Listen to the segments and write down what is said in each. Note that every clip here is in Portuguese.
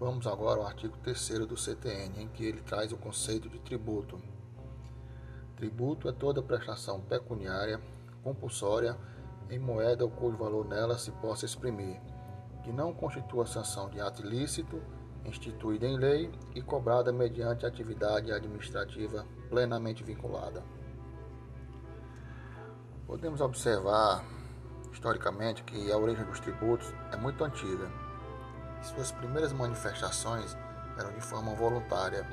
Vamos agora ao artigo 3 do CTN, em que ele traz o conceito de tributo. Tributo é toda prestação pecuniária compulsória em moeda ou cujo valor nela se possa exprimir, que não constitua sanção de ato ilícito, instituída em lei e cobrada mediante atividade administrativa plenamente vinculada. Podemos observar historicamente que a origem dos tributos é muito antiga. Suas primeiras manifestações eram de forma voluntária,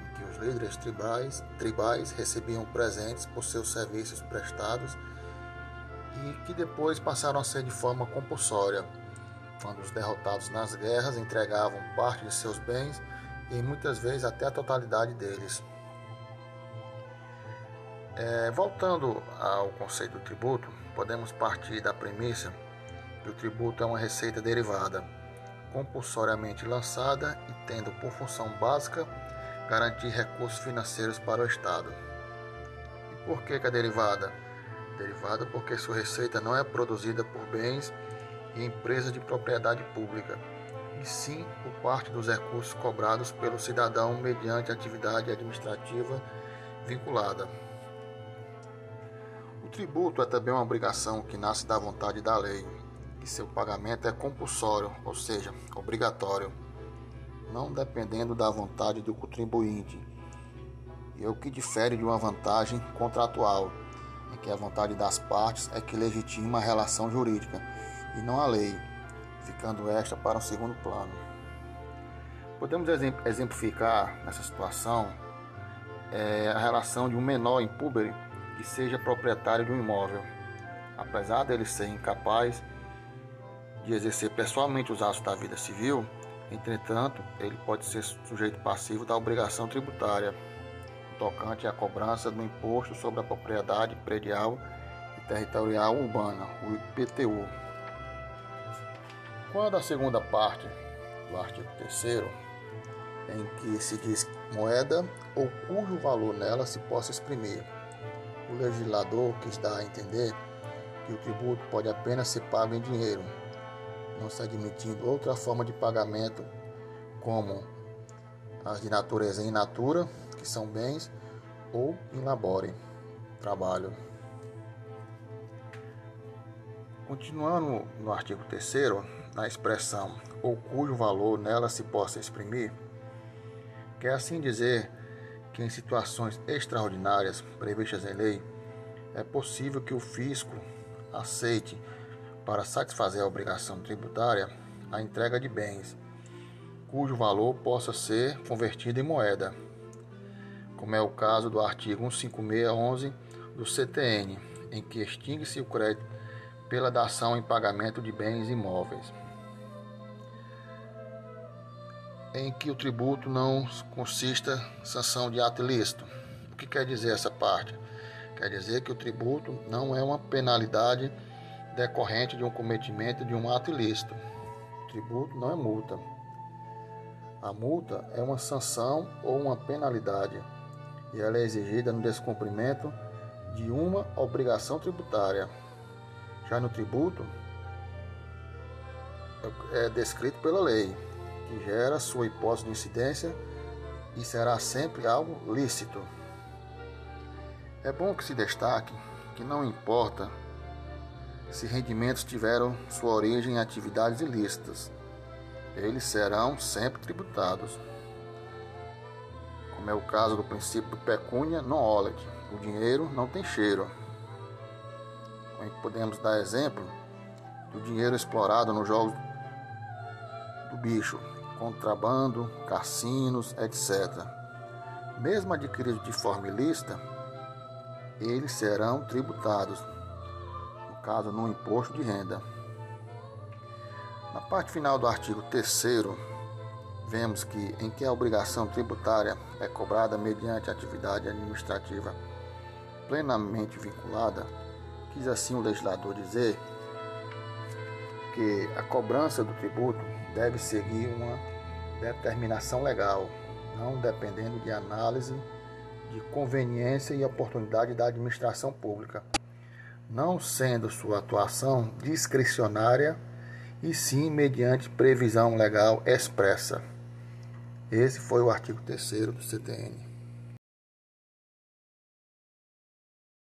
em que os líderes tribais, tribais recebiam presentes por seus serviços prestados e que depois passaram a ser de forma compulsória, quando os derrotados nas guerras entregavam parte de seus bens e muitas vezes até a totalidade deles. É, voltando ao conceito do tributo, podemos partir da premissa que o tributo é uma receita derivada, compulsoriamente lançada e tendo por função básica garantir recursos financeiros para o Estado. E por que, que é derivada? Derivada porque sua receita não é produzida por bens e empresas de propriedade pública, e sim por parte dos recursos cobrados pelo cidadão mediante atividade administrativa vinculada. O tributo é também uma obrigação que nasce da vontade da lei, e seu pagamento é compulsório, ou seja, obrigatório, não dependendo da vontade do contribuinte, e é o que difere de uma vantagem contratual, em que a vontade das partes é que legitima a relação jurídica e não a lei, ficando esta para um segundo plano. Podemos exemplificar nessa situação é, a relação de um menor impúber que seja proprietário de um imóvel. Apesar dele ser incapaz de exercer pessoalmente os atos da vida civil, entretanto, ele pode ser sujeito passivo da obrigação tributária tocante à cobrança do imposto sobre a propriedade predial e territorial urbana, o IPTU. Quando a segunda parte do artigo 3 em que se diz moeda ou cujo valor nela se possa exprimir, o legislador quis dar a entender que o tributo pode apenas ser pago em dinheiro, não se admitindo outra forma de pagamento, como as de natureza in natura, que são bens, ou in labore, trabalho. Continuando no artigo 3 na expressão ou cujo valor nela se possa exprimir, quer assim dizer que em situações extraordinárias previstas em lei, é possível que o fisco aceite, para satisfazer a obrigação tributária, a entrega de bens, cujo valor possa ser convertido em moeda, como é o caso do artigo 15611 do CTN, em que extingue-se o crédito pela dação em pagamento de bens imóveis. em que o tributo não consista sanção de ato ilícito. O que quer dizer essa parte? Quer dizer que o tributo não é uma penalidade decorrente de um cometimento de um ato ilícito. O tributo não é multa. A multa é uma sanção ou uma penalidade e ela é exigida no descumprimento de uma obrigação tributária. Já no tributo, é descrito pela lei que gera sua hipótese de incidência e será sempre algo lícito. É bom que se destaque que não importa se rendimentos tiveram sua origem em atividades ilícitas, eles serão sempre tributados. Como é o caso do princípio pecúnia non olet, o dinheiro não tem cheiro. Podemos dar exemplo do dinheiro explorado nos jogos do bicho, contrabando, cassinos, etc. Mesmo adquiridos de forma ilícita, eles serão tributados, caso, no imposto de renda. Na parte final do artigo 3 vemos que em que a obrigação tributária é cobrada mediante atividade administrativa plenamente vinculada, quis assim o legislador dizer que a cobrança do tributo deve seguir uma determinação legal, não dependendo de análise de conveniência e oportunidade da administração pública, não sendo sua atuação discricionária e sim mediante previsão legal expressa. Esse foi o artigo 3 do CTN.